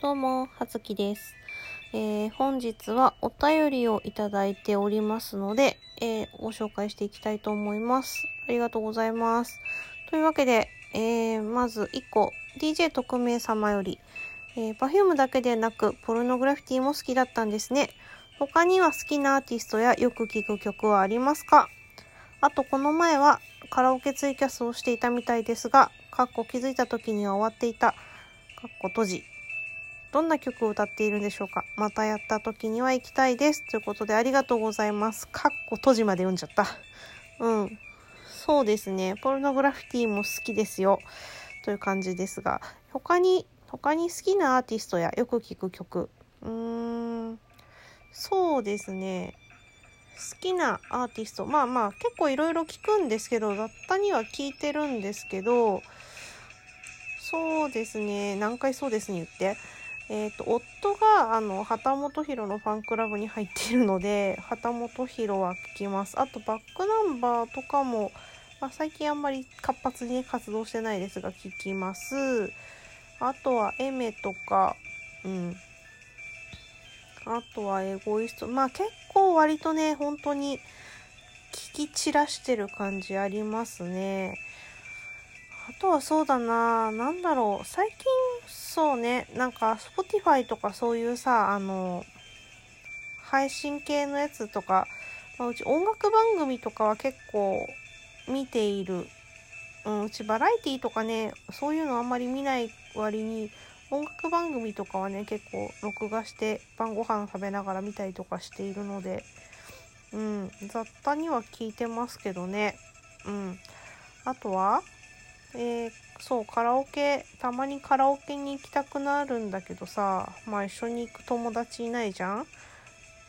どうも、はずきです。えー本日はお便りをいただいておりますので、えーご紹介していきたいと思います。ありがとうございます。というわけで、えーまず1個、DJ 特命様より、えー、Perfume だけでなく、ポルノグラフィティも好きだったんですね。他には好きなアーティストやよく聴く曲はありますか？あと、この前はカラオケツイキャスをしていたみたいですが、かっこ気づいた時には終わっていた、かっこ閉じ。どんな曲を歌っているんでしょうか？またやった時には行きたいです。ということでありがとうございます。かっこ閉じまで読んじゃった。うん。そうですね。ポルノグラフィティも好きですよ。という感じですが、他に、他に好きなアーティストやよく聴く曲。うーん。そうですね。好きなアーティスト。まあまあ、結構いろいろ聞くんですけど、雑多には聞いてるんですけど、そうですね。何回そうですね言って。えっ、と、夫が、あの、旗本博のファンクラブに入っているので、旗本博は聞きます。あと、バックナンバーとかも、まあ、最近あんまり活発にね、活動してないですが、聞きます。あとは、エメとか、うん。あとは、エゴイスト。まあ、結構割とね、本当に、聞き散らしてる感じありますね。あとはそうだな、なんだろう、最近、そうね、なんか、Spotify とかそういうさ、あの、配信系のやつとか、まあ、うち音楽番組とかは結構見ている。うん、うちバラエティとかね、そういうのあんまり見ない割に、音楽番組とかはね、結構録画して晩ご飯食べながら見たりとかしているので、うん、雑多には聞いてますけどね。うん。あとは、えーそう、カラオケ、たまにカラオケに行きたくなるんだけどさ、まあ一緒に行く友達いないじゃん？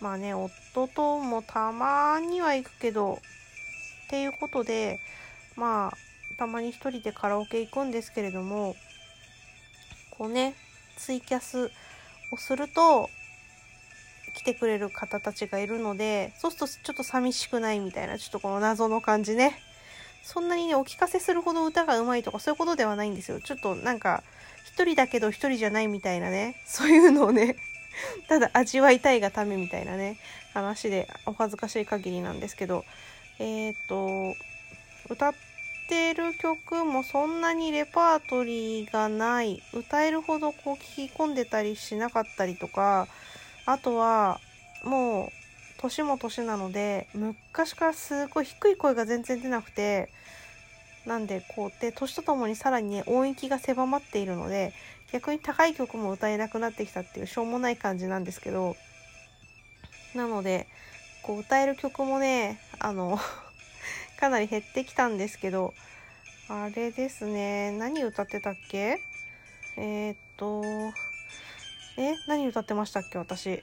まあね、夫ともたまには行くけど、っていうことで、まあ、たまに一人でカラオケ行くんですけれども、こうね、ツイキャスをすると、来てくれる方たちがいるので、そうするとちょっと寂しくないみたいな、ちょっとこの謎の感じね。そんなにね、お聞かせするほど歌が上手いとかそういうことではないんですよ。ちょっとなんか、一人だけど一人じゃないみたいなね、そういうのをね、ただ味わいたいがためみたいなね、話でお恥ずかしい限りなんですけど、えっ、と、歌ってる曲もそんなにレパートリーがない、歌えるほどこう聞き込んでたりしなかったりとか、あとは、もう、年も年なので昔からすごい低い声が全然出なくてなんでこうで年とともにさらにね音域が狭まっているので逆に高い曲も歌えなくなってきたっていうしょうもない感じなんですけどなのでこう歌える曲もねあの かなり減ってきたんですけどあれですね何歌ってたっけ？えー、っとえ何歌ってましたっけ私？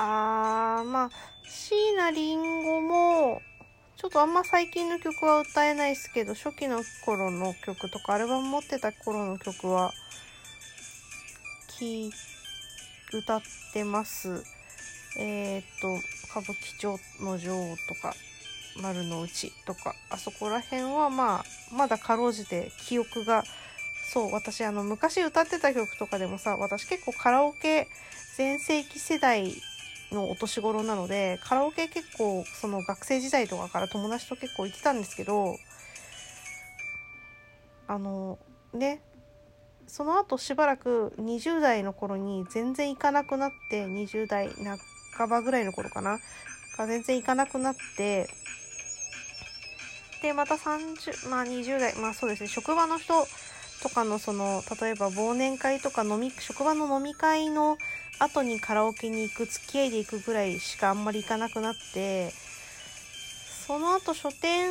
あー、まあ、椎名林檎も、ちょっとあんま最近の曲は歌えないですけど、初期の頃の曲とか、アルバム持ってた頃の曲は、き、歌ってます。えー、っと、歌舞伎町の女王とか、丸の内とか、あそこら辺はまあ、まだかろうじて記憶が、そう、私あの、昔歌ってた曲とかでもさ、私結構カラオケ全盛期世代のお年頃なのでカラオケ結構その学生時代とかから友達と結構行ってたんですけどあのねその後しばらく20代の頃に全然行かなくなって20代半ばぐらいの頃かなが全然行かなくなってでまた30まあ20代まあそうですね職場の人とかのその例えば忘年会とか飲み職場の飲み会の後にカラオケに行く付き合いで行くぐらいしかあんまり行かなくなってその後書店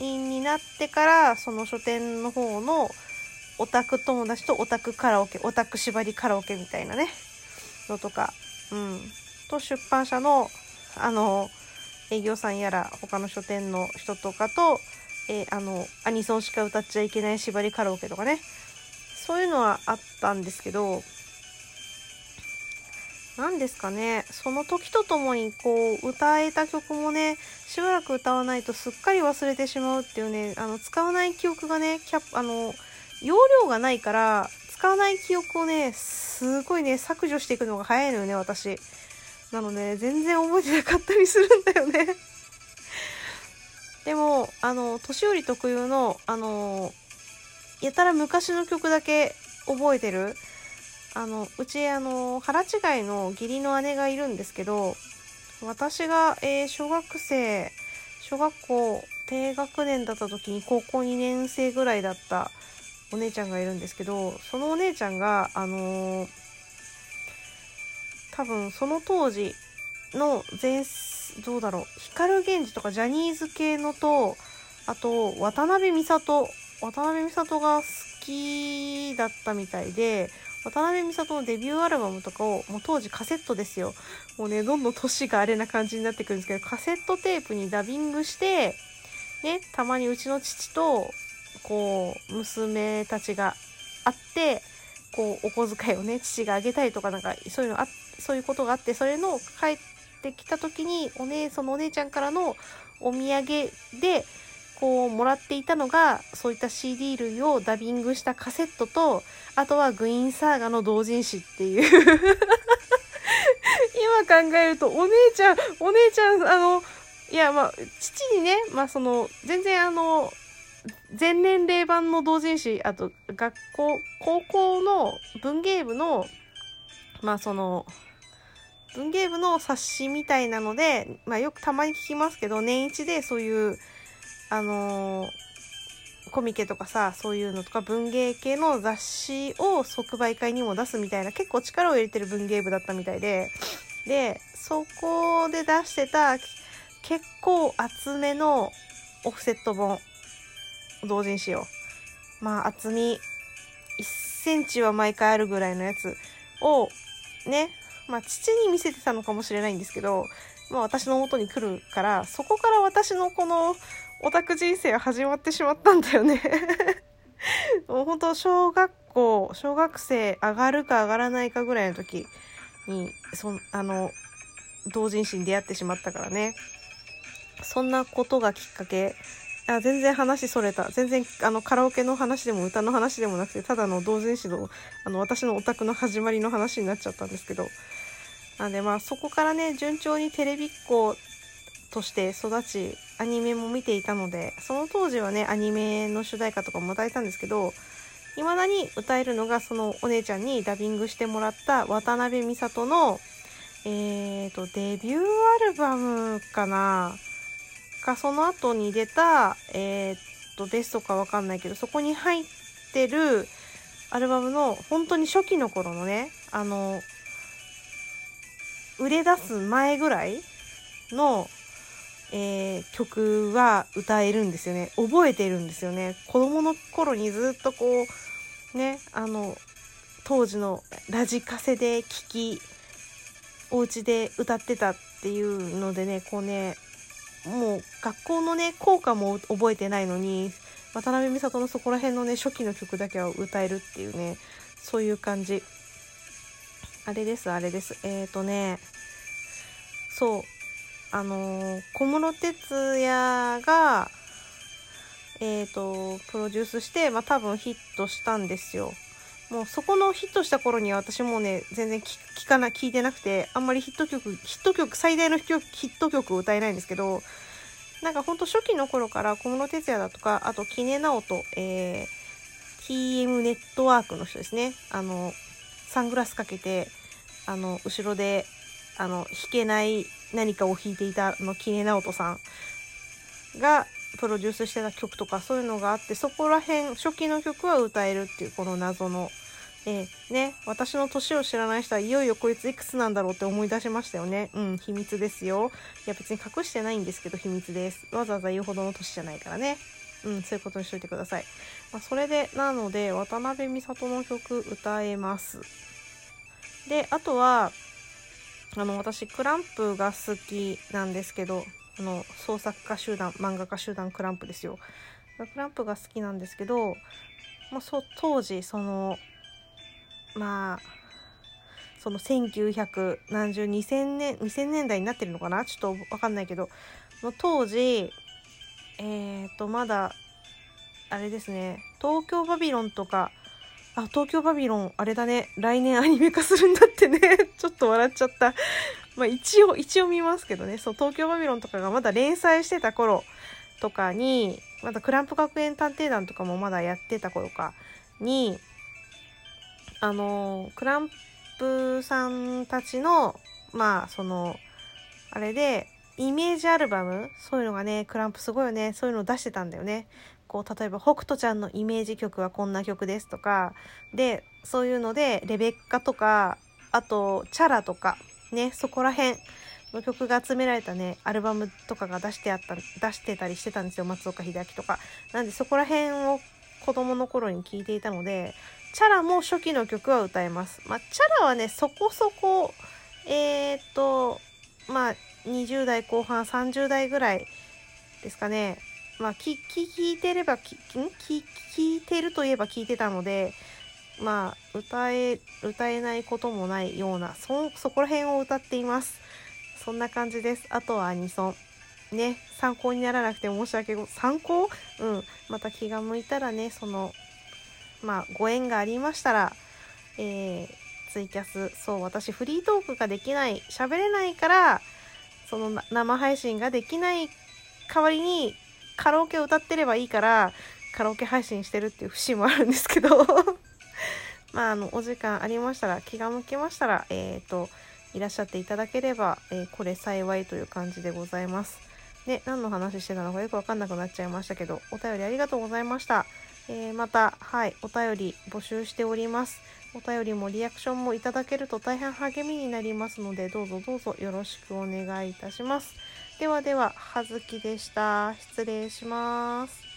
員になってからその書店の方のオタク友達とオタクカラオケオタク縛りカラオケみたいなねのとかうん。と出版社のあの営業さんやら他の書店の人とかとえーあのアニソンしか歌っちゃいけない縛りカラオケとかねそういうのはあったんですけど何ですかねその時とともにこう歌えた曲もねしばらく歌わないとすっかり忘れてしまうっていうねあの使わない記憶がねキャあの容量がないから使わない記憶をねすすごいね、削除していくのが早いのよね、私。なので、全然覚えてなかったりするんだよね。でも、あの、年寄り特有の、あの、やたら昔の曲だけ覚えてる。あの、うち、あの、腹違いの義理の姉がいるんですけど、私が、えー、小学生、小学校低学年だった時に高校2年生ぐらいだったお姉ちゃんがいるんですけど、そのお姉ちゃんが、あのー、多分その当時の前、どうだろう、光源氏とかジャニーズ系のと、あと、渡辺美里、渡辺美里が好きだったみたいで、渡辺美里のデビューアルバムとかを、もう当時カセットですよ。もうね、どんどん年があれな感じになってくるんですけど、カセットテープにダビングして、ね、たまにうちの父と、こう、娘たちがあって、こう、お小遣いをね、父があげたりとか、なんか、そういうのあ、そういうことがあって、それの帰ってきた時に、お姉、そのお姉ちゃんからのお土産で、こう、もらっていたのが、そういった CD 類をダビングしたカセットと、あとはグイーンサーガの同人誌っていう。今考えると、お姉ちゃん、お姉ちゃん、あの、いや、まあ、父にね、まあ、その、全然あの、全年齢版の同人誌、あと、学校、高校の文芸部の、まあ、その、文芸部の冊子みたいなので、まあ、よくたまに聞きますけど、年一でそういう、あのー、コミケとかさ、そういうのとか文芸系の雑誌を即売会にも出すみたいな、結構力を入れてる文芸部だったみたいで、で、そこで出してた結構厚めのオフセット本、同人誌を。まあ厚み1センチは毎回あるぐらいのやつをね、まあ父に見せてたのかもしれないんですけど、まあ私の元に来るから、そこから私のこのオタク人生は始まってしまったんだよね もう本当小学校、小学生上がるか上がらないかぐらいの時に、そあの、同人誌に出会ってしまったからね。そんなことがきっかけ。あ全然話それた。全然、あの、カラオケの話でも歌の話でもなくて、ただの同人誌の、あの、私のオタクの始まりの話になっちゃったんですけど。なんで、まあ、そこからね、順調にテレビっ子として育ち、アニメも見ていたので、その当時はね、アニメの主題歌とかも歌えたんですけど、未だに歌えるのが、そのお姉ちゃんにダビングしてもらった渡辺美里の、えーと、デビューアルバムかな？か、その後に出た、えー、っと、ベストかわかんないけど、そこに入ってるアルバムの、本当に初期の頃のね、あの、売れ出す前ぐらいの、えー、曲は歌えるんですよね。覚えてるんですよね。子供の頃にずっとこう、ね、あの、当時のラジカセで聴き、お家で歌ってたっていうのでね、こうね、もう学校のね、校歌も覚えてないのに、渡辺美里のそこら辺のね、初期の曲だけは歌えるっていうね、そういう感じ。あれです、あれです。えっ、ー、とね、そう、あの、小室哲哉が、えっ、ー、と、プロデュースして、まあ多分ヒットしたんですよ。もうそこのヒットした頃には私もね、全然聞かな、聞いてなくて、あんまりヒット曲、ヒット曲、最大のヒット曲を歌えないんですけど、なんかほんと初期の頃から小室哲哉だとか、あと、キネナオト、えー、TM ネットワークの人ですね。あの、サングラスかけて、あの、後ろで、あの、弾けない何かを弾いていたの、キネナオトさんが、プロデュースしてた曲とかそういうのがあって、そこら辺、初期の曲は歌えるっていうこの謎のえー、ね、私の年を知らない人はいよいよこいついくつなんだろうって思い出しましたよね。うん、秘密ですよ。いや別に隠してないんですけど秘密です。わざわざ言うほどの年じゃないからね。うん、そういうことにしといてください。まあ、それで、なので、渡辺美里の曲歌えます。で、あとは、あの、私、クランプが好きなんですけど、あの、創作家集団、漫画家集団クランプですよ。クランプが好きなんですけど、まあ、そ、当時、その、まあその1900何十2000年2000年代になってるのかな？ちょっとわかんないけどの当時えっ、ー、とまだあれですね東京バビロンとかあ、東京バビロン、あれだね。来年アニメ化するんだってね。ちょっと笑っちゃった。まあ一応、一応見ますけどね。そう、東京バビロンとかがまだ連載してた頃とかに、まだクランプ学園探偵団とかもまだやってた頃かに、あの、クランプさんたちの、まあ、その、あれで、イメージアルバムそういうのがね、クランプすごいよね。そういうのを出してたんだよね。こう、例えば、北斗ちゃんのイメージ曲はこんな曲ですとか、で、そういうので、レベッカとか、あと、チャラとか、ね、そこら辺の曲が集められたね、アルバムとかが出してあった、出してたりしてたんですよ。松岡秀明とか。なんで、そこら辺を子供の頃に聴いていたので、チャラも初期の曲は歌えます。まあ、チャラはね、そこそこ、えー、っと、まあ、20代後半、30代ぐらいですかね。まあ、聞いてれば、聞いてるといえば聞いてたので、まあ、歌え、歌えないこともないような、そ、そこら辺を歌っています。そんな感じです。あとはアニソン。ね、参考にならなくて申し訳ご、参考？うん。また気が向いたらね、その、まあ、ご縁がありましたら、えー、ツイキャス、そう、私フリートークができない、喋れないから、その生配信ができない代わりにカラオケを歌ってればいいから、カラオケ配信してるっていう節もあるんですけど まあ、あの、お時間ありましたら、気が向きましたら、えっ、ー、と、いらっしゃっていただければ、えー、これ幸いという感じでございます。で、何の話してたのかよくわかんなくなっちゃいましたけど、お便りありがとうございました。えー、また、はい、お便り募集しております。お便りもリアクションもいただけると大変励みになりますので、どうぞどうぞよろしくお願いいたします。ではでは、はずきでした。失礼します。